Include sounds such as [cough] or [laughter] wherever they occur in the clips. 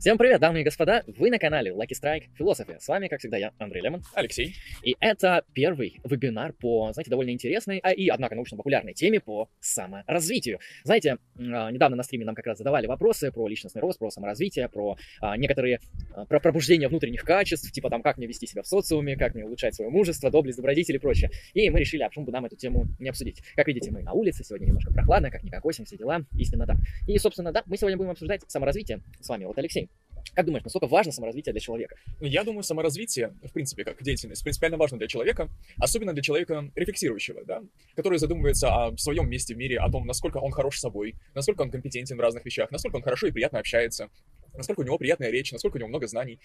Всем привет, дамы и господа! Вы на канале Lucky Strike Philosophy. С вами, как всегда, я, Андрей Лемон. Алексей. И это первый вебинар по, знаете, довольно интересной, а и, однако, научно-популярной теме по саморазвитию. Знаете, а, недавно на стриме нам как раз задавали вопросы про личностный рост, про саморазвитие, про а, некоторые, а, про пробуждение внутренних качеств, типа там, как мне вести себя в социуме, как мне улучшать свое мужество, доблесть, добродетель и прочее. И мы решили, а почему бы нам эту тему не обсудить. Как видите, мы на улице, сегодня немножко прохладно, как-никак осень, все дела, истинно так. И, собственно, да, мы сегодня будем обсуждать саморазвитие с вами. Вот, Алексей, как думаешь, насколько важно саморазвитие для человека? Я думаю, саморазвитие, в принципе, как деятельность, принципиально важно для человека, особенно для человека рефлексирующего, да, который задумывается о своем месте в мире, о том, насколько он хорош собой, насколько он компетентен в разных вещах, насколько он хорошо и приятно общается, насколько у него приятная речь, насколько у него много знаний.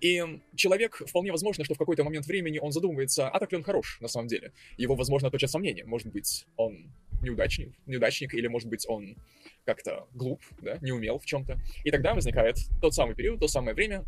И человек, вполне возможно, что в какой-то момент времени он задумывается, а так ли он хорош на самом деле. Его, возможно, точат сомнения. Может быть, он неудачник, неудачник или, может быть, он как-то глуп, да, не умел в чем-то. И тогда возникает тот самый период, то самое время,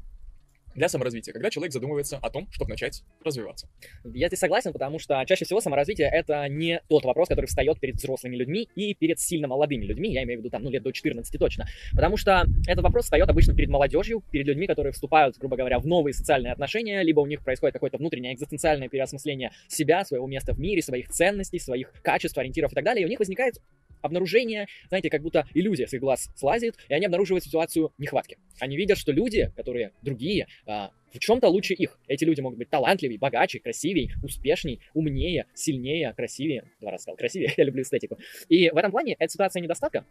для саморазвития, когда человек задумывается о том, чтобы начать развиваться. Я здесь согласен, потому что чаще всего саморазвитие — это не тот вопрос, который встает перед взрослыми людьми и перед сильно молодыми людьми, я имею в виду там, ну, лет до 14 точно, потому что этот вопрос встает обычно перед молодежью, перед людьми, которые вступают, грубо говоря, в новые социальные отношения, либо у них происходит какое-то внутреннее экзистенциальное переосмысление себя, своего места в мире, своих ценностей, своих качеств, ориентиров и так далее, и у них возникает обнаружение, знаете, как будто иллюзия с их глаз слазит, и они обнаруживают ситуацию нехватки. Они видят, что люди, которые другие, а, в чем-то лучше их. Эти люди могут быть талантливее, богаче, красивее, успешнее, умнее, сильнее, красивее. Два раза сказал красивее, [laughs] я люблю эстетику. И в этом плане эта ситуация недостатка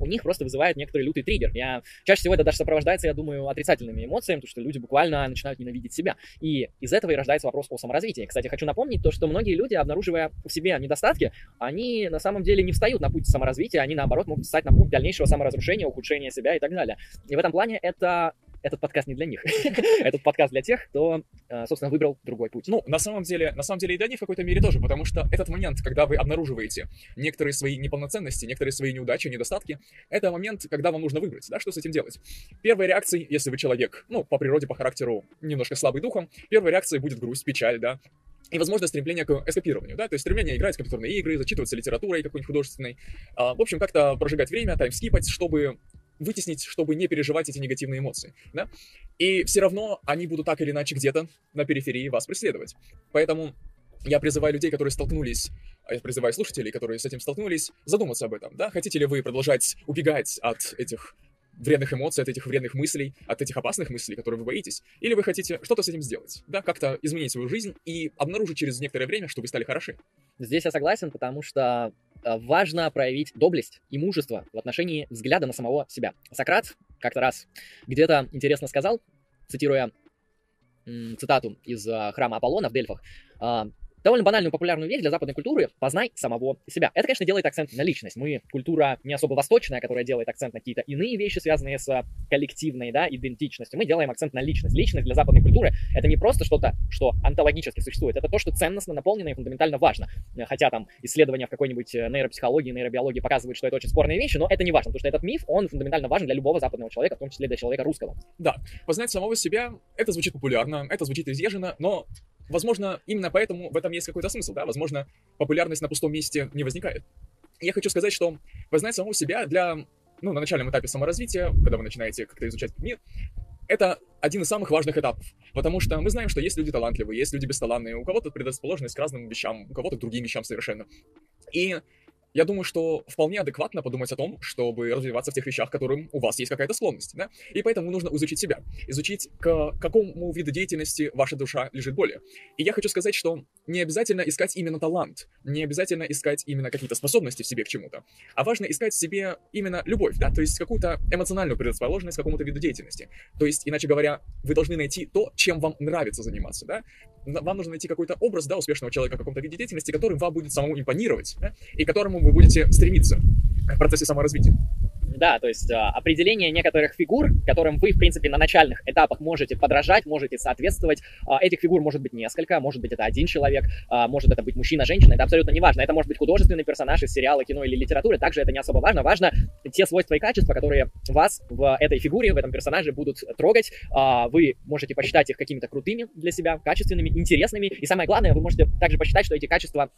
у них просто вызывает некоторый лютый триггер. Я, чаще всего это даже сопровождается, я думаю, отрицательными эмоциями, потому что люди буквально начинают ненавидеть себя. И из этого и рождается вопрос о саморазвитии. Кстати, хочу напомнить то, что многие люди, обнаруживая в себе недостатки, они на самом деле не встают на путь саморазвития, они наоборот могут встать на путь дальнейшего саморазрушения, ухудшения себя и так далее. И в этом плане это этот подкаст не для них. [laughs] этот подкаст для тех, кто, э, собственно, выбрал другой путь. Ну, на самом деле, на самом деле и для них в какой-то мере тоже, потому что этот момент, когда вы обнаруживаете некоторые свои неполноценности, некоторые свои неудачи, недостатки, это момент, когда вам нужно выбрать, да, что с этим делать. Первая реакция, если вы человек, ну, по природе, по характеру немножко слабый духом, первая реакция будет грусть, печаль, да, и, возможно, стремление к эскапированию, да, то есть стремление играть в компьютерные игры, зачитываться литературой какой-нибудь художественной, а, в общем, как-то прожигать время, таймскипать, чтобы вытеснить, чтобы не переживать эти негативные эмоции, да? И все равно они будут так или иначе где-то на периферии вас преследовать. Поэтому я призываю людей, которые столкнулись, а я призываю слушателей, которые с этим столкнулись, задуматься об этом, да? Хотите ли вы продолжать убегать от этих вредных эмоций, от этих вредных мыслей, от этих опасных мыслей, которые вы боитесь, или вы хотите что-то с этим сделать, да, как-то изменить свою жизнь и обнаружить через некоторое время, что вы стали хороши. Здесь я согласен, потому что важно проявить доблесть и мужество в отношении взгляда на самого себя. Сократ как-то раз где-то интересно сказал, цитируя цитату из э, храма Аполлона в Дельфах, а, довольно банальную популярную вещь для западной культуры – познай самого себя. Это, конечно, делает акцент на личность. Мы культура не особо восточная, которая делает акцент на какие-то иные вещи, связанные с коллективной да, идентичностью. Мы делаем акцент на личность. Личность для западной культуры – это не просто что-то, что онтологически существует, это то, что ценностно наполнено и фундаментально важно. Хотя там исследования в какой-нибудь э, нейропсихологии, нейробиологии показывают, что это очень спорные вещи, но это не важно, потому что этот миф, он фундаментально важен для любого западного человека, в том числе для человека русского. Да, познать самого себя – это звучит популярно, это звучит изъезженно, но Возможно, именно поэтому в этом есть какой-то смысл, да, возможно, популярность на пустом месте не возникает. Я хочу сказать, что познать самого себя для, ну, на начальном этапе саморазвития, когда вы начинаете как-то изучать мир, это один из самых важных этапов, потому что мы знаем, что есть люди талантливые, есть люди бесталанные, у кого-то предрасположенность к разным вещам, у кого-то к другим вещам совершенно. И я думаю, что вполне адекватно подумать о том, чтобы развиваться в тех вещах, которым у вас есть какая-то склонность, да? И поэтому нужно изучить себя, изучить, к какому виду деятельности ваша душа лежит более. И я хочу сказать, что не обязательно искать именно талант, не обязательно искать именно какие-то способности в себе к чему-то, а важно искать в себе именно любовь, да, то есть какую-то эмоциональную предрасположенность к какому-то виду деятельности. То есть, иначе говоря, вы должны найти то, чем вам нравится заниматься, да? Вам нужно найти какой-то образ, да, успешного человека в каком-то виде деятельности, который вам будет самому импонировать, да? и которому которому вы будете стремиться в процессе саморазвития. Да, то есть а, определение некоторых фигур, которым вы, в принципе, на начальных этапах можете подражать, можете соответствовать. А, этих фигур может быть несколько, может быть это один человек, а, может это быть мужчина, женщина, это абсолютно не важно. Это может быть художественный персонаж из сериала, кино или литературы, также это не особо важно. Важно те свойства и качества, которые вас в этой фигуре, в этом персонаже будут трогать. Вы можете посчитать их какими-то крутыми для себя, качественными, интересными. И самое главное, вы можете также посчитать, что эти качества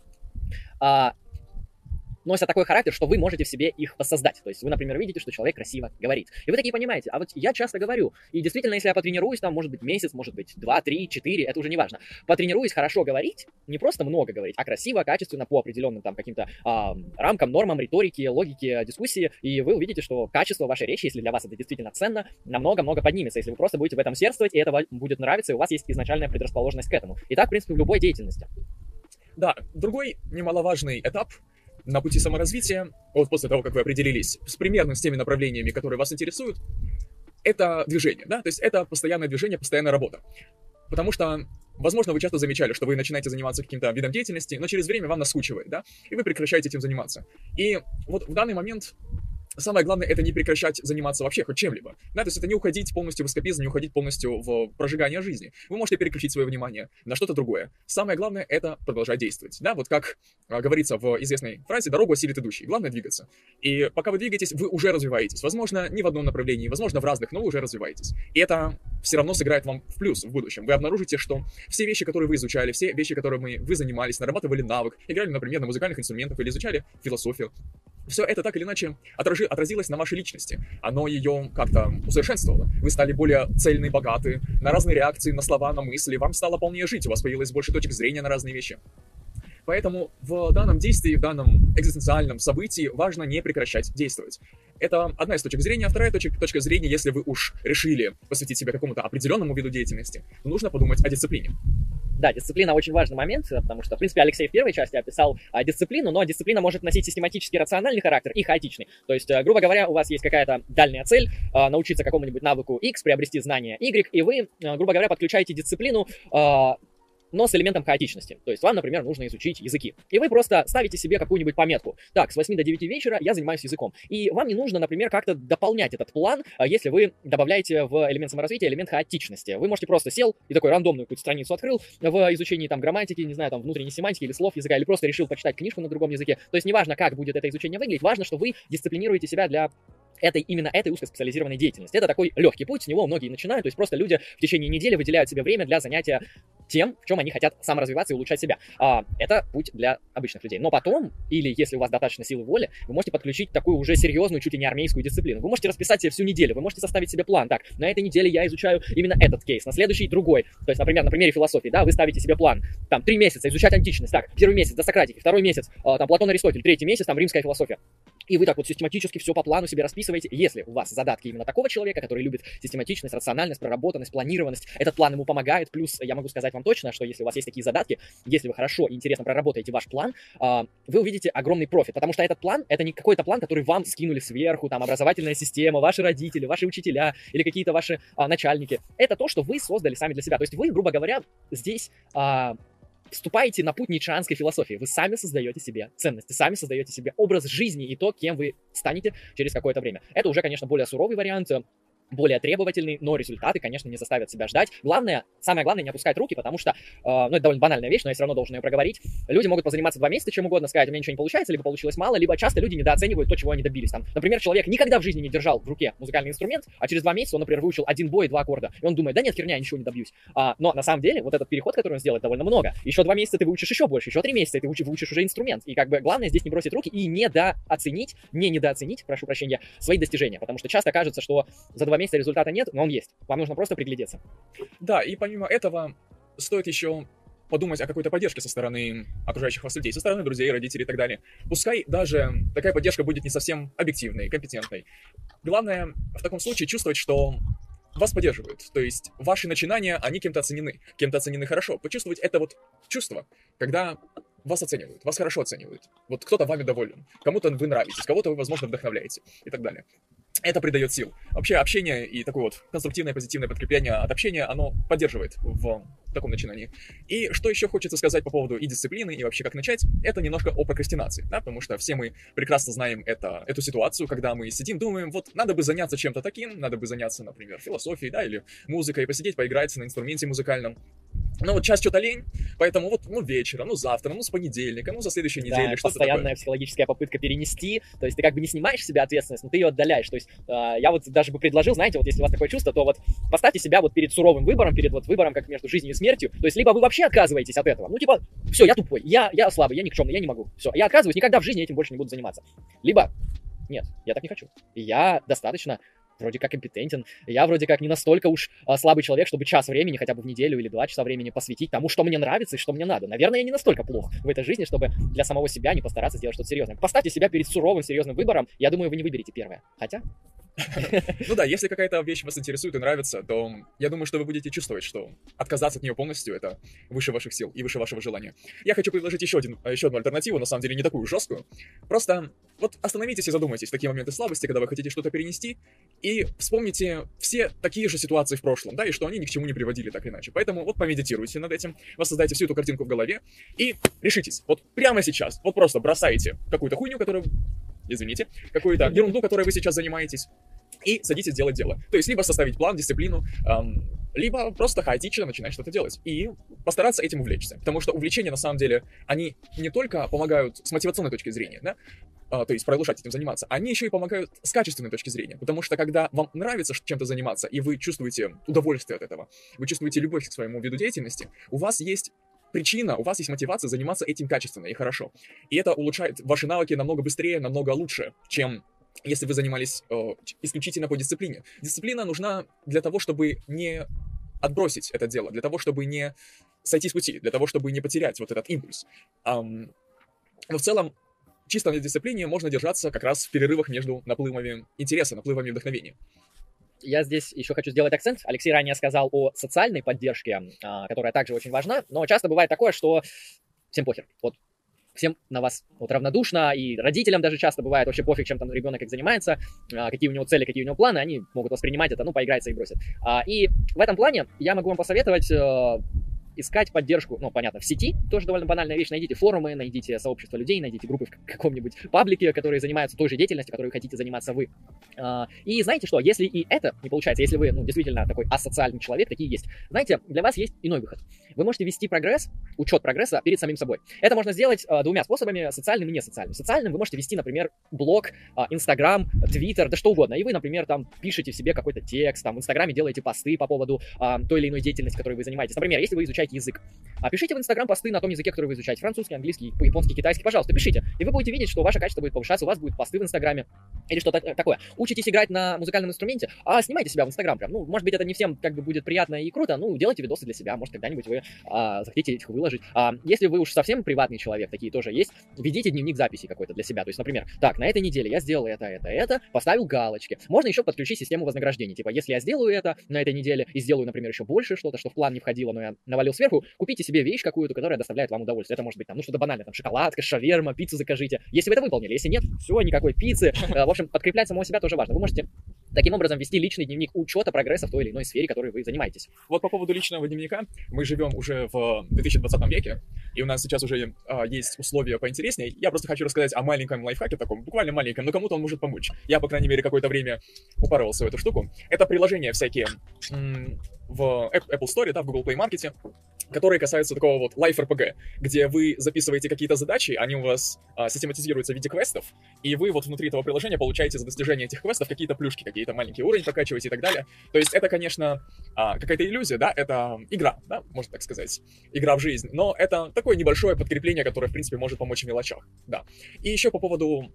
носят такой характер, что вы можете в себе их воссоздать. То есть вы, например, видите, что человек красиво говорит. И вы такие понимаете, а вот я часто говорю, и действительно, если я потренируюсь, там, может быть, месяц, может быть, два, три, четыре, это уже не важно. Потренируюсь хорошо говорить, не просто много говорить, а красиво, качественно, по определенным там каким-то а, рамкам, нормам, риторики, логике, дискуссии, и вы увидите, что качество вашей речи, если для вас это действительно ценно, намного-много поднимется, если вы просто будете в этом сердствовать, и это будет нравиться, и у вас есть изначальная предрасположенность к этому. И так, в принципе, в любой деятельности. Да, другой немаловажный этап на пути саморазвития, вот после того, как вы определились с примерно с теми направлениями, которые вас интересуют, это движение, да, то есть это постоянное движение, постоянная работа. Потому что, возможно, вы часто замечали, что вы начинаете заниматься каким-то видом деятельности, но через время вам наскучивает, да, и вы прекращаете этим заниматься. И вот в данный момент самое главное это не прекращать заниматься вообще хоть чем-либо. Да, то есть это не уходить полностью в эскапизм, не уходить полностью в прожигание жизни. Вы можете переключить свое внимание на что-то другое. Самое главное это продолжать действовать. Да, вот как а, говорится в известной фразе «дорогу осилит идущий». Главное двигаться. И пока вы двигаетесь, вы уже развиваетесь. Возможно, не в одном направлении, возможно, в разных, но вы уже развиваетесь. И это все равно сыграет вам в плюс в будущем. Вы обнаружите, что все вещи, которые вы изучали, все вещи, которыми вы занимались, нарабатывали навык, играли, например, на музыкальных инструментах или изучали философию, все это так или иначе отражи, отразилось на вашей личности. Оно ее как-то усовершенствовало. Вы стали более цельны, богаты, на разные реакции, на слова, на мысли. Вам стало полнее жить, у вас появилось больше точек зрения на разные вещи. Поэтому в данном действии, в данном экзистенциальном событии важно не прекращать действовать. Это одна из точек зрения. Вторая точка, точка зрения, если вы уж решили посвятить себя какому-то определенному виду деятельности, нужно подумать о дисциплине. Да, дисциплина очень важный момент, потому что, в принципе, Алексей в первой части описал а, дисциплину, но дисциплина может носить систематический рациональный характер и хаотичный. То есть, а, грубо говоря, у вас есть какая-то дальняя цель, а, научиться какому-нибудь навыку X, приобрести знания Y, и вы, а, грубо говоря, подключаете дисциплину а, но с элементом хаотичности. То есть вам, например, нужно изучить языки. И вы просто ставите себе какую-нибудь пометку. Так, с 8 до 9 вечера я занимаюсь языком. И вам не нужно, например, как-то дополнять этот план, а, если вы добавляете в элемент саморазвития элемент хаотичности. Вы можете просто сел и такой рандомную какую-то страницу открыл в изучении там грамматики, не знаю, там внутренней семантики или слов языка, или просто решил почитать книжку на другом языке. То есть неважно, как будет это изучение выглядеть, важно, что вы дисциплинируете себя для этой, именно этой узкоспециализированной деятельности. Это такой легкий путь, с него многие начинают, то есть просто люди в течение недели выделяют себе время для занятия тем, в чем они хотят саморазвиваться и улучшать себя. А, это путь для обычных людей. Но потом, или если у вас достаточно силы воли, вы можете подключить такую уже серьезную, чуть ли не армейскую дисциплину. Вы можете расписать себе всю неделю, вы можете составить себе план. Так, на этой неделе я изучаю именно этот кейс, на следующий другой. То есть, например, на примере философии, да, вы ставите себе план, там, три месяца изучать античность, так, первый месяц до Сократики, второй месяц, а, там, Платон Аристотель, третий месяц, там, римская философия. И вы так вот систематически все по плану себе расписываете. Если у вас задатки именно такого человека, который любит систематичность, рациональность, проработанность, планированность, этот план ему помогает. Плюс я могу сказать вам точно, что если у вас есть такие задатки, если вы хорошо и интересно проработаете ваш план, а, вы увидите огромный профит. Потому что этот план, это не какой-то план, который вам скинули сверху, там, образовательная система, ваши родители, ваши учителя или какие-то ваши а, начальники. Это то, что вы создали сами для себя. То есть вы, грубо говоря, здесь а, вступаете на путь ницшеанской философии. Вы сами создаете себе ценности, сами создаете себе образ жизни и то, кем вы станете через какое-то время. Это уже, конечно, более суровый вариант, более требовательный, но результаты, конечно, не заставят себя ждать. Главное, самое главное, не опускать руки, потому что, э, ну, это довольно банальная вещь, но я все равно должен ее проговорить. Люди могут позаниматься два месяца чем угодно, сказать, у меня ничего не получается, либо получилось мало, либо часто люди недооценивают то, чего они добились. Там, например, человек никогда в жизни не держал в руке музыкальный инструмент, а через два месяца он, например, выучил один бой и два аккорда. И он думает, да нет, херня, я ничего не добьюсь. А, но на самом деле, вот этот переход, который он сделает, довольно много. Еще два месяца ты выучишь еще больше, еще три месяца ты выучишь, выучишь уже инструмент. И как бы главное здесь не бросить руки и недооценить, не недооценить, прошу прощения, свои достижения. Потому что часто кажется, что за два месяца результата нет, но он есть. Вам нужно просто приглядеться. Да, и помимо этого стоит еще подумать о какой-то поддержке со стороны окружающих вас людей, со стороны друзей, родителей и так далее. Пускай даже такая поддержка будет не совсем объективной, компетентной. Главное в таком случае чувствовать, что вас поддерживают. То есть ваши начинания, они кем-то оценены. Кем-то оценены хорошо. Почувствовать это вот чувство, когда вас оценивают, вас хорошо оценивают. Вот кто-то вами доволен, кому-то вы нравитесь, кого-то вы, возможно, вдохновляете и так далее это придает сил. Вообще общение и такое вот конструктивное, позитивное подкрепление от общения, оно поддерживает в таком начинании. И что еще хочется сказать по поводу и дисциплины, и вообще как начать, это немножко о прокрастинации, да, потому что все мы прекрасно знаем это, эту ситуацию, когда мы сидим, думаем, вот надо бы заняться чем-то таким, надо бы заняться, например, философией, да, или музыкой, посидеть, поиграть на инструменте музыкальном. Ну вот сейчас что-то лень, поэтому вот, ну, вечером, ну, завтра, ну, с понедельника, ну, за следующей неделей, Да, что-то постоянная такое. психологическая попытка перенести, то есть ты как бы не снимаешь с себя ответственность, но ты ее отдаляешь. То есть э, я вот даже бы предложил, знаете, вот если у вас такое чувство, то вот поставьте себя вот перед суровым выбором, перед вот выбором как между жизнью и смертью. То есть либо вы вообще отказываетесь от этого, ну типа, все, я тупой, я, я слабый, я никчемный, я не могу. Все, я отказываюсь, никогда в жизни этим больше не буду заниматься. Либо, нет, я так не хочу. И я достаточно вроде как компетентен. Я вроде как не настолько уж а, слабый человек, чтобы час времени, хотя бы в неделю или два часа времени посвятить тому, что мне нравится и что мне надо. Наверное, я не настолько плох в этой жизни, чтобы для самого себя не постараться сделать что-то серьезное. Поставьте себя перед суровым, серьезным выбором. Я думаю, вы не выберете первое. Хотя, [laughs] Ну да, если какая-то вещь вас интересует и нравится, то я думаю, что вы будете чувствовать, что отказаться от нее полностью это выше ваших сил и выше вашего желания. Я хочу предложить еще, один, еще одну альтернативу, на самом деле не такую жесткую. Просто вот остановитесь и задумайтесь в такие моменты слабости, когда вы хотите что-то перенести, и вспомните все такие же ситуации в прошлом, да, и что они ни к чему не приводили так или иначе. Поэтому вот помедитируйте над этим, воссоздайте всю эту картинку в голове и решитесь. Вот прямо сейчас, вот просто бросаете какую-то хуйню, которую извините, какую-то ерунду, которой вы сейчас занимаетесь, и садитесь делать дело. То есть либо составить план, дисциплину, эм, либо просто хаотично начинать что-то делать. И постараться этим увлечься. Потому что увлечения, на самом деле, они не только помогают с мотивационной точки зрения, да, а, то есть продолжать этим заниматься, они еще и помогают с качественной точки зрения. Потому что когда вам нравится чем-то заниматься, и вы чувствуете удовольствие от этого, вы чувствуете любовь к своему виду деятельности, у вас есть причина, у вас есть мотивация заниматься этим качественно и хорошо. И это улучшает ваши навыки намного быстрее, намного лучше, чем если вы занимались э, исключительно по дисциплине. Дисциплина нужна для того, чтобы не отбросить это дело, для того, чтобы не сойти с пути, для того, чтобы не потерять вот этот импульс. Ам, но в целом, чисто на дисциплине можно держаться как раз в перерывах между наплывами интереса, наплывами вдохновения. я здесь еще хочу сделать акцент. Алексей ранее сказал о социальной поддержке, а, которая также очень важна, но часто бывает такое, что всем похер. Вот всем на вас вот равнодушно, и родителям даже часто бывает вообще пофиг, чем там ребенок как занимается, а, какие у него цели, какие у него планы, они могут воспринимать это, ну, поиграется и бросят. А, И в этом плане я могу вам посоветовать э, искать поддержку, ну, понятно, в сети, тоже довольно банальная вещь, найдите форумы, найдите сообщество людей, найдите группы в каком-нибудь паблике, которые занимаются той же деятельностью, которой хотите заниматься вы. А, И знаете что, если и это не получается, если вы, ну, действительно такой асоциальный человек, такие есть, знаете, для вас есть иной выход. Вы можете вести прогресс, учет прогресса перед самим собой. Это можно сделать а, двумя способами, социальным и несоциальным. Социальным вы можете вести, например, блог, а, Инстаграм, Твиттер, да что угодно. И вы, например, там пишете в себе какой-то текст, там в Инстаграме делаете посты по поводу той или иной деятельности, которой вы занимаетесь. Например, если вы изучаете язык, а пишите в Инстаграм посты на том языке, который вы изучаете. Французский, английский, японский, китайский. Пожалуйста, пишите. И вы будете видеть, что ваше качество будет повышаться, у вас будут посты в Инстаграме или что-то такое. Учитесь играть на музыкальном инструменте, а снимайте себя в Инстаграм прям. Ну, может быть, это не всем как бы будет приятно и круто, ну, делайте видосы для себя, может, когда-нибудь вы а, захотите их выложить. А, если вы уж совсем приватный человек, такие тоже есть, ведите дневник записи какой-то для себя. То есть, например, так, на этой неделе я сделал это, это, это, поставил галочки. Можно еще подключить систему вознаграждений. Типа, если я сделаю это на этой неделе и сделаю, например, еще больше что-то, что в план не входило, но я навалил сверху, купите себе вещь какую-то, которая доставляет вам удовольствие. Это может быть там, ну, что-то банальное, там, шоколадка, шаверма, пиццу закажите. Если вы это выполнили, если нет, все, никакой пиццы. [laughs] Э, В общем, подкреплять самого себя тоже важно. Вы можете таким образом вести личный дневник учета прогресса в той или иной сфере, которой вы занимаетесь. Вот по поводу личного дневника, мы живем уже в 2020 веке, и у нас сейчас уже а, есть условия поинтереснее. Я просто хочу рассказать о маленьком лайфхаке таком, буквально маленьком, но кому-то он может помочь. Я, по крайней мере, какое-то время упоролся в эту штуку. Это приложения всякие в App- Apple Store, да, в Google Play Market, которые касаются такого вот Life RPG, где вы записываете какие-то задачи, они у вас а, систематизируются в виде квестов, и вы вот внутри этого приложения получаете за достижение этих квестов какие-то плюшки, какие-то маленькие уровни прокачиваете и так далее. То есть это, конечно, а, какая-то иллюзия, да, это игра, да, можно так сказать, игра в жизнь, но это такое небольшое подкрепление, которое, в принципе, может помочь в мелочах, да. И еще по поводу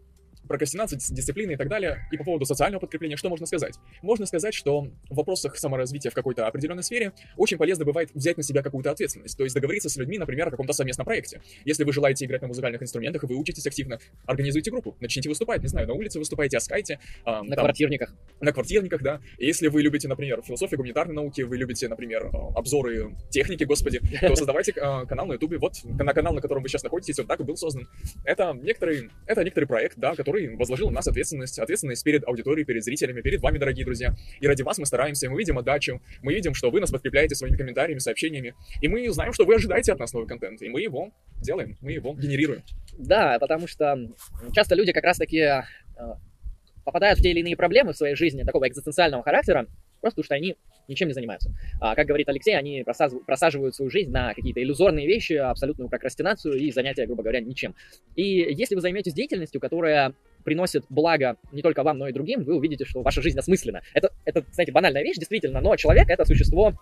прокрастинации, дис- дисциплины и так далее, и по поводу социального подкрепления, что можно сказать? Можно сказать, что в вопросах саморазвития в какой-то определенной сфере очень полезно бывает взять на себя какую-то ответственность, то есть договориться с людьми, например, о каком-то совместном проекте. Если вы желаете играть на музыкальных инструментах, и вы учитесь активно, организуйте группу, начните выступать, не знаю, на улице выступайте, оскайте, а, На там, квартирниках. на квартирниках, да. Если вы любите, например, философию, гуманитарные науки, вы любите, например, э, обзоры техники, господи, то [laughs] создавайте э, канал на ютубе. Вот на канал, на котором вы сейчас находитесь, вот так и был создан. Это некоторый, это некоторый проект, да, который возложил на нас ответственность, ответственность перед аудиторией, перед зрителями, перед вами, дорогие друзья. И ради вас мы стараемся, мы видим отдачу, мы видим, что вы нас подкрепляете своими комментариями, сообщениями, и мы знаем, что вы ожидаете от нас новый контент, и мы его делаем, мы его генерируем. Да, потому что часто люди как раз-таки э, попадают в те или иные проблемы в своей жизни такого экзистенциального характера, Просто потому что они ничем не занимаются. А, как говорит Алексей, они просаживают свою жизнь на какие-то иллюзорные вещи, абсолютную прокрастинацию и занятия, грубо говоря, ничем. И если вы займетесь деятельностью, которая приносит благо не только вам, но и другим, вы увидите, что ваша жизнь осмысленна. Это, это знаете, банальная вещь, действительно, но человек — это существо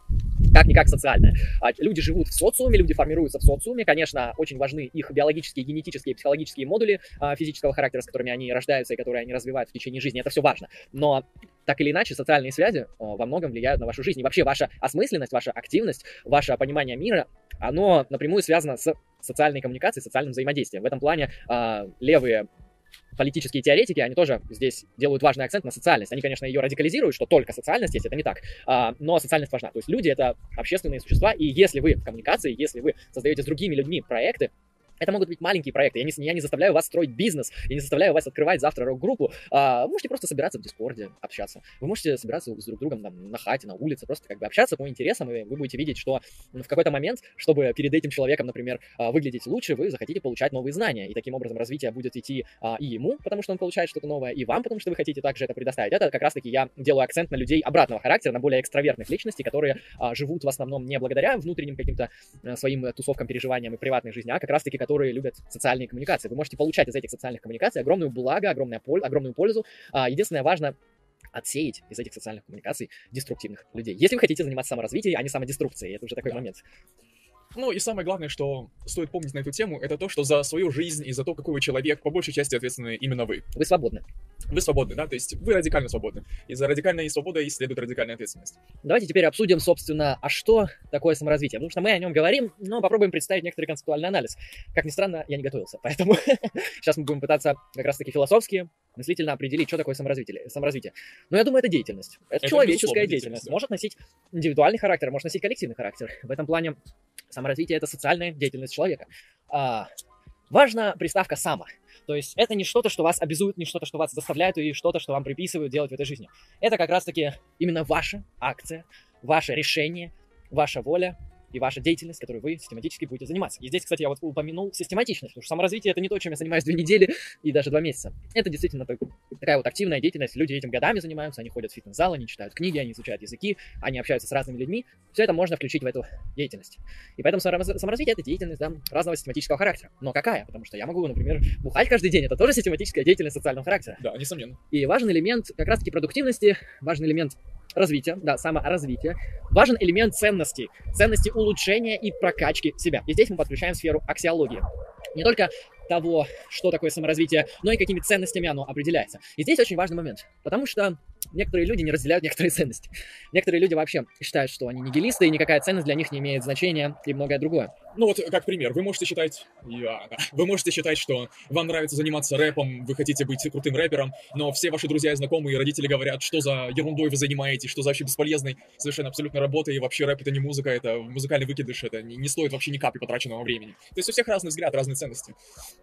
как-никак социальное. А люди живут в социуме, люди формируются в социуме. Конечно, очень важны их биологические, генетические, психологические модули а, физического характера, с которыми они рождаются и которые они развивают в течение жизни. Это все важно. Но так или иначе, социальные связи во многом влияют на вашу жизнь. И вообще ваша осмысленность, ваша активность, ваше понимание мира, оно напрямую связано с социальной коммуникацией, социальным взаимодействием. В этом плане левые политические теоретики, они тоже здесь делают важный акцент на социальность. Они, конечно, ее радикализируют, что только социальность есть, это не так. А, но социальность важна. То есть люди — это общественные существа, и если вы в коммуникации, если вы создаете с другими людьми проекты, это могут быть маленькие проекты. Я не, я не заставляю вас строить бизнес, я не заставляю вас открывать завтра рок-группу. А, вы можете просто собираться в Дискорде, общаться. Вы можете собираться с друг другом там, на хате, на улице, просто как бы общаться по интересам, и вы будете видеть, что в какой-то момент, чтобы перед этим человеком, например, а, выглядеть лучше, вы захотите получать новые знания. И таким образом развитие будет идти а, и ему, потому что он получает что-то новое, и вам, потому что вы хотите также это предоставить. Это как раз-таки я делаю акцент на людей обратного характера, на более экстравертных личностей, которые а, живут в основном не благодаря внутренним каким-то а, своим тусовкам, переживаниям и приватной жизни, а как раз-таки которые любят социальные коммуникации. Вы можете получать из этих социальных коммуникаций огромную благо, огромную, пользу, огромную пользу. А, единственное, важно отсеять из этих социальных коммуникаций деструктивных людей. Если вы хотите заниматься саморазвитием, а не самодеструкцией, это уже такой да. момент. Ну и самое главное, что стоит помнить на эту тему, это то, что за свою жизнь и за то, какой вы человек, по большей части ответственны именно вы. Вы свободны. Вы свободны, да, то есть вы радикально свободны. И за радикальной свободой следует радикальная ответственность. Давайте теперь обсудим, собственно, а что такое саморазвитие. Потому что мы о нем говорим, но попробуем представить некоторый концептуальный анализ. Как ни странно, я не готовился, поэтому [laughs] сейчас мы будем пытаться как раз-таки философски, мыслительно определить, что такое саморазвитие. саморазвитие. Но я думаю, это деятельность. Это, это человеческая деятельность. Да. Может носить индивидуальный характер, может носить коллективный характер. В этом плане Саморазвитие — это социальная деятельность человека. А, важна приставка «само». То есть это не что-то, что вас обязует, не что-то, что вас заставляет, и что-то, что вам приписывают делать в этой жизни. Это как раз-таки именно ваша акция, ваше решение, ваша воля, и ваша деятельность, которой вы систематически будете заниматься. И здесь, кстати, я вот упомянул систематичность, потому что саморазвитие это не то, чем я занимаюсь две недели и даже два месяца. Это действительно такая вот активная деятельность. Люди этим годами занимаются, они ходят в фитнес-зал, они читают книги, они изучают языки, они общаются с разными людьми. Все это можно включить в эту деятельность. И поэтому саморазвитие это деятельность да, разного систематического характера. Но какая? Потому что я могу, например, бухать каждый день. Это тоже систематическая деятельность социального характера. Да, несомненно. И важный элемент как раз-таки продуктивности, важный элемент развития, да, саморазвития, важен элемент ценностей, ценности улучшения и прокачки себя. И здесь мы подключаем сферу аксиологии. Не только того, что такое саморазвитие, но и какими ценностями оно определяется. И здесь очень важный момент, потому что некоторые люди не разделяют некоторые ценности. Некоторые люди вообще считают, что они нигилисты, и никакая ценность для них не имеет значения, и многое другое. Ну вот, как пример, вы можете считать, вы можете считать, что вам нравится заниматься рэпом, вы хотите быть крутым рэпером, но все ваши друзья и знакомые и родители говорят, что за ерундой вы занимаетесь, что за вообще бесполезной, совершенно абсолютно работой, и вообще рэп это не музыка, это музыкальный выкидыш, это не, не стоит вообще ни капли потраченного времени. То есть у всех разный взгляд, разные ценности.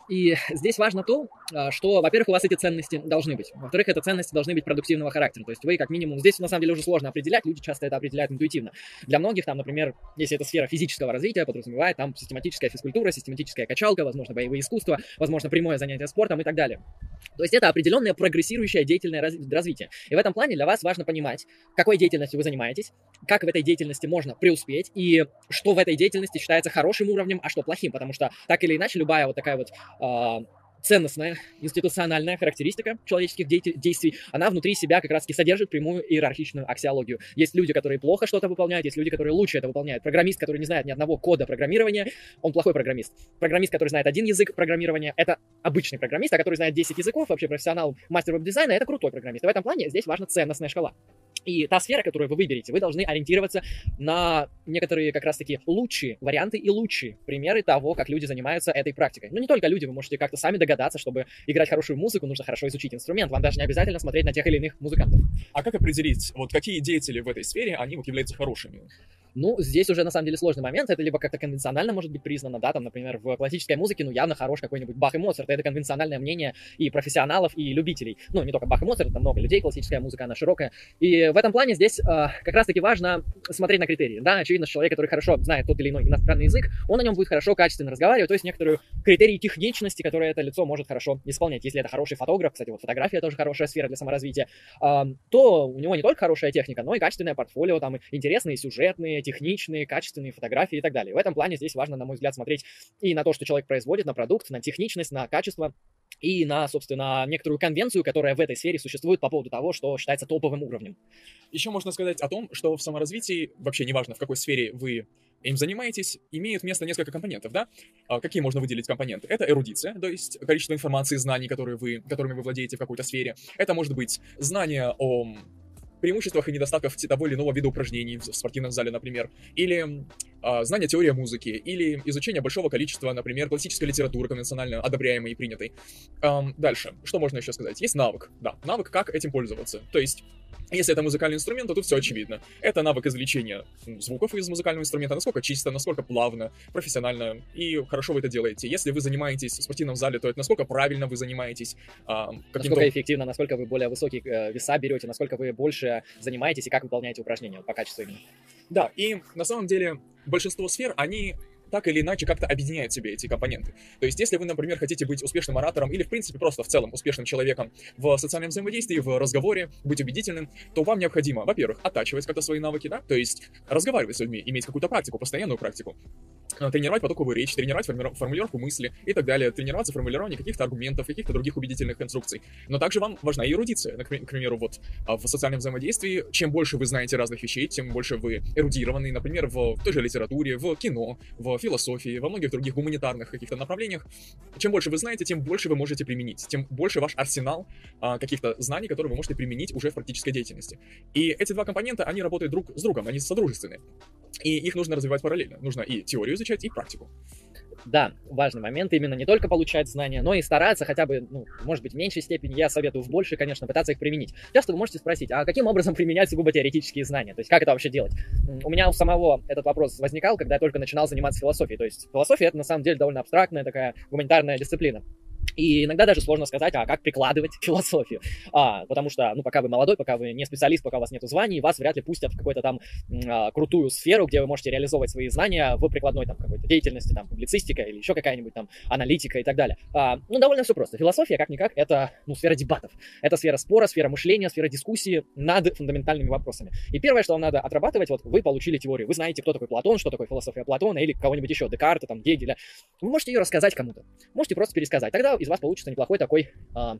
И здесь важно то, а, что, во-первых, у вас эти ценности должны быть. Во-вторых, это ценности должны быть продуктивного характера. То есть вы, как минимум, здесь на самом деле уже сложно определять, люди часто это определяют интуитивно. Для многих, там, например, если это сфера физического развития, подразумевает там систематическая физкультура, систематическая качалка, возможно, боевые искусства, возможно, прямое занятие спортом и так далее. То есть это определенное прогрессирующее деятельное развитие. И в этом плане для вас важно понимать, какой деятельностью вы занимаетесь, как в этой деятельности можно преуспеть, и что в этой деятельности считается хорошим уровнем, а что плохим, потому что так или иначе любая вот такая вот э, ценностная институциональная характеристика человеческих действий, она внутри себя как раз-таки содержит прямую иерархичную аксиологию. Есть люди, которые плохо что-то выполняют, есть люди, которые лучше это выполняют. Программист, который не знает ни одного кода программирования, он плохой программист. Программист, который знает один язык программирования, это обычный программист, а который знает 10 языков, вообще профессионал, мастер веб-дизайна, это крутой программист. И в этом плане здесь важна ценностная шкала. И та сфера, которую вы выберете, вы должны ориентироваться на некоторые как раз-таки лучшие варианты и лучшие примеры того, как люди занимаются этой практикой. Ну, не только люди, вы можете как-то сами догадаться, чтобы играть хорошую музыку, нужно хорошо изучить инструмент. Вам даже не обязательно смотреть на тех или иных музыкантов. А как определить, вот какие деятели в этой сфере, они вот являются хорошими? Ну, здесь уже на самом деле сложный момент. Это либо как-то конвенционально может быть признано, да, там, например, в классической музыке, ну, явно хорош какой-нибудь Бах и Моцарт. Это конвенциональное мнение и профессионалов, и любителей. Ну, не только Бах и Моцарт, там много людей, классическая музыка, она широкая. И в этом плане здесь э, как раз-таки важно смотреть на критерии. Да, очевидно, человек, который хорошо знает тот или иной иностранный язык, он на нем будет хорошо, качественно разговаривать, то есть некоторые критерии техничности, которые это лицо может хорошо исполнять. Если это хороший фотограф, кстати, вот фотография тоже хорошая сфера для саморазвития, э, то у него не только хорошая техника, но и качественное портфолио, там интересные сюжетные, техничные, качественные фотографии и так далее. В этом плане здесь важно, на мой взгляд, смотреть и на то, что человек производит, на продукт, на техничность, на качество, и на, собственно, некоторую конвенцию, которая в этой сфере существует по поводу того, что считается топовым уровнем. Еще можно сказать о том, что в саморазвитии, вообще неважно, в какой сфере вы им занимаетесь, имеет место несколько компонентов, да? А какие можно выделить компоненты? Это эрудиция, то есть количество информации, знаний, которые вы, которыми вы владеете в какой-то сфере. Это может быть знание о преимуществах и недостатках того или иного вида упражнений в спортивном зале, например, или знание теории музыки, или изучение большого количества, например, классической литературы, конвенционально одобряемой и принятой. Дальше, что можно еще сказать? Есть навык, да, навык, как этим пользоваться. То есть если это музыкальный инструмент, то тут все очевидно. Это навык извлечения звуков из музыкального инструмента, насколько чисто, насколько плавно, профессионально, и хорошо вы это делаете. Если вы занимаетесь в спортивном зале, то это насколько правильно вы занимаетесь. А, насколько эффективно, насколько вы более высокие э, веса берете, насколько вы больше занимаетесь и как выполняете упражнения по качеству именно. Да, и на самом деле большинство сфер, они так или иначе как-то объединяют себе эти компоненты. То есть, если вы, например, хотите быть успешным оратором или, в принципе, просто в целом успешным человеком в социальном взаимодействии, в разговоре, быть убедительным, то вам необходимо, во-первых, оттачивать как-то свои навыки, да, то есть разговаривать с людьми, иметь какую-то практику, постоянную практику, тренировать потоковую речь, тренировать формулировку мысли и так далее, тренироваться в формулировании каких-то аргументов, каких-то других убедительных конструкций. Но также вам важна и эрудиция. К примеру, вот а, в социальном взаимодействии, чем больше вы знаете разных вещей, тем больше вы эрудированы, например, в той же литературе, в кино, в философии, во многих других гуманитарных каких-то направлениях. Чем больше вы знаете, тем больше вы можете применить, тем больше ваш арсенал а, каких-то знаний, которые вы можете применить уже в практической деятельности. И эти два компонента, они работают друг с другом, они содружественны. И их нужно развивать параллельно. Нужно и теорию изучать, и практику да, важный момент, именно не только получать знания, но и стараться хотя бы, ну, может быть, в меньшей степени, я советую в большей, конечно, пытаться их применить. Часто вы можете спросить, а каким образом [laughs] применять сугубо теоретические знания? То есть как это вообще делать? У меня у самого этот вопрос возникал, когда я только начинал заниматься философией. То есть философия это на самом деле довольно абстрактная такая гуманитарная дисциплина. И иногда даже сложно сказать, а как прикладывать [laughs] философию. А, потому что, ну, пока вы молодой, пока вы не специалист, пока у вас нет званий, вас вряд ли пустят в какую-то там а, крутую сферу, где вы можете реализовывать свои знания в прикладной там какой-то деятельности, там, публицистика или еще какая-нибудь там аналитика и так далее. А, ну, довольно все просто. Философия, как-никак, это, ну, сфера дебатов. Это сфера спора, сфера мышления, сфера дискуссии над фундаментальными вопросами. И первое, что вам надо отрабатывать, вот вы получили теорию, вы знаете, кто такой Платон, что такое философия Платона или кого-нибудь еще, Декарта, там, Гегеля. Вы можете ее рассказать кому-то. Можете просто пересказать. Тогда из вас получится неплохой такой а,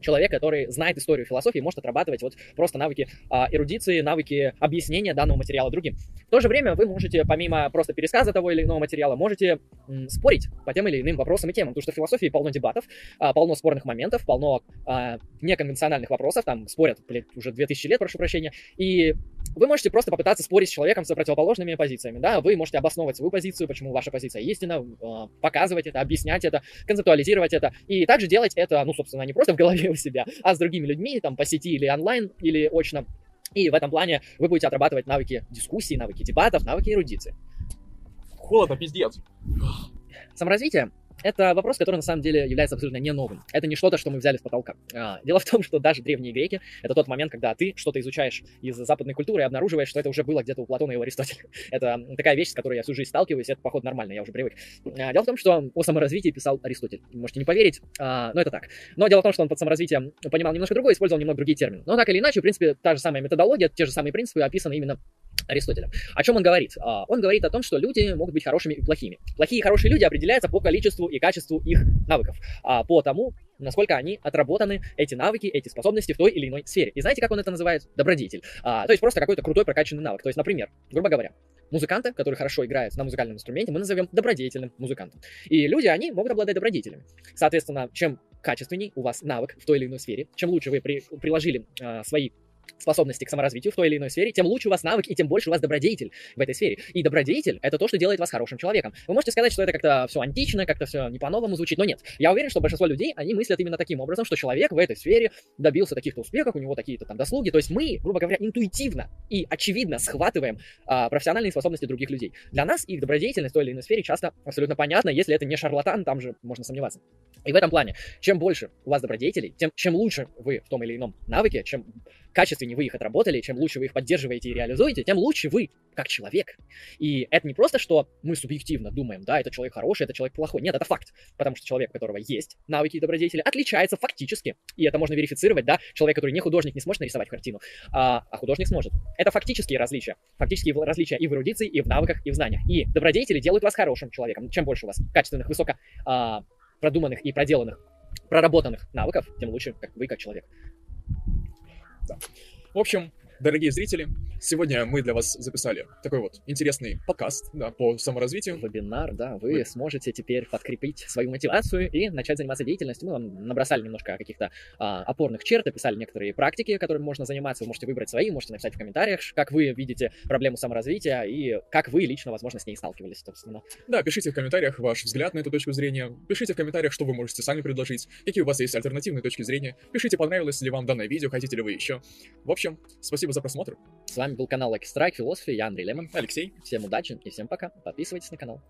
человек, который знает историю философии, может отрабатывать вот просто навыки а, эрудиции, навыки объяснения данного материала другим. В то же время вы можете, помимо просто пересказа того или иного материала, можете м, спорить по тем или иным вопросам и темам, потому что в философии полно дебатов, а, полно спорных моментов, полно а, неконвенциональных вопросов, там спорят, блядь, уже 2000 лет, прошу прощения, и вы можете просто попытаться спорить с человеком с противоположными позициями, да, вы можете обосновывать свою позицию, почему ваша позиция истина, а, показывать это, объяснять это, концептуализировать это, и также делать это, ну, собственно, не просто в голове у себя, а с другими людьми, там, по сети или онлайн, или очно, и в этом плане вы будете отрабатывать навыки дискуссии, навыки дебатов, навыки эрудиции. Холодно, пиздец. Саморазвитие это вопрос, который на самом деле является абсолютно не новым. Это не что-то, что мы взяли с потолка. А, дело в том, что даже древние греки — это тот момент, когда ты что-то изучаешь из западной культуры и обнаруживаешь, что это уже было где-то у Платона и у Аристотеля. [laughs] Это такая вещь, с которой я всю жизнь сталкиваюсь, это, походу, нормально, я уже привык. А, дело в том, что о саморазвитии писал Аристотель. Можете не поверить, а, но это так. Но дело в том, что он под саморазвитием понимал немножко другое, использовал немного другие термины. Но так или иначе, в принципе, та же самая методология, те же самые принципы описаны именно Аристотеля. О чем он говорит? А, он говорит о том, что люди могут быть хорошими и плохими. Плохие и хорошие люди определяются по количеству и качеству их навыков, а по тому, насколько они отработаны, эти навыки, эти способности в той или иной сфере. И знаете, как он это называет? Добродетель. А, то есть просто какой-то крутой прокачанный навык. То есть, например, грубо говоря, музыканта, который хорошо играет на музыкальном инструменте, мы назовем добродетельным музыкантом. И люди, они могут обладать добродетелями. Соответственно, чем качественней у вас навык в той или иной сфере, чем лучше вы при, приложили а, свои способности к саморазвитию в той или иной сфере, тем лучше у вас навык и тем больше у вас добродетель в этой сфере. И добродетель — это то, что делает вас хорошим человеком. Вы можете сказать, что это как-то все антично, как-то все не по-новому звучит, но нет. Я уверен, что большинство людей, они мыслят именно таким образом, что человек в этой сфере добился таких-то успехов, у него такие-то там заслуги. То есть мы, грубо говоря, интуитивно и очевидно схватываем а, профессиональные способности других людей. Для нас их добродетельность в той или иной сфере часто абсолютно понятна, если это не шарлатан, там же можно сомневаться. И в этом плане, чем больше у вас добродетелей, тем чем лучше вы в том или ином навыке, чем качественнее вы их отработали, чем лучше вы их поддерживаете и реализуете, тем лучше вы как человек. И это не просто, что мы субъективно думаем, да, это человек хороший, это человек плохой. Нет, это факт. Потому что человек, у которого есть навыки и добродетели, отличается фактически. И это можно верифицировать, да. Человек, который не художник, не сможет нарисовать картину, а, а художник сможет. Это фактические различия. Фактические различия и в эрудиции, и в навыках, и в знаниях. И добродетели делают вас хорошим человеком. Чем больше у вас качественных, высоко а, продуманных и проделанных, проработанных навыков, тем лучше как вы как человек. Да. В общем, дорогие зрители, сегодня мы для вас записали такой вот интересный подкаст да, по саморазвитию. Вебинар, да, вы, вы сможете теперь подкрепить свою мотивацию и начать заниматься деятельностью. Мы вам набросали немножко каких-то а, опорных черт, описали некоторые практики, которыми можно заниматься. Вы можете выбрать свои, можете написать в комментариях, как вы видите проблему саморазвития и как вы лично, возможно, с ней сталкивались, собственно. Да, пишите в комментариях ваш взгляд на эту точку зрения, пишите в комментариях, что вы можете сами предложить, какие у вас есть альтернативные точки зрения, пишите, понравилось ли вам данное видео, хотите ли вы еще. В общем, спасибо за просмотр. С вами был канал Strike Philosophy, я Андрей Лемон. Алексей. Всем удачи и всем пока. Подписывайтесь на канал.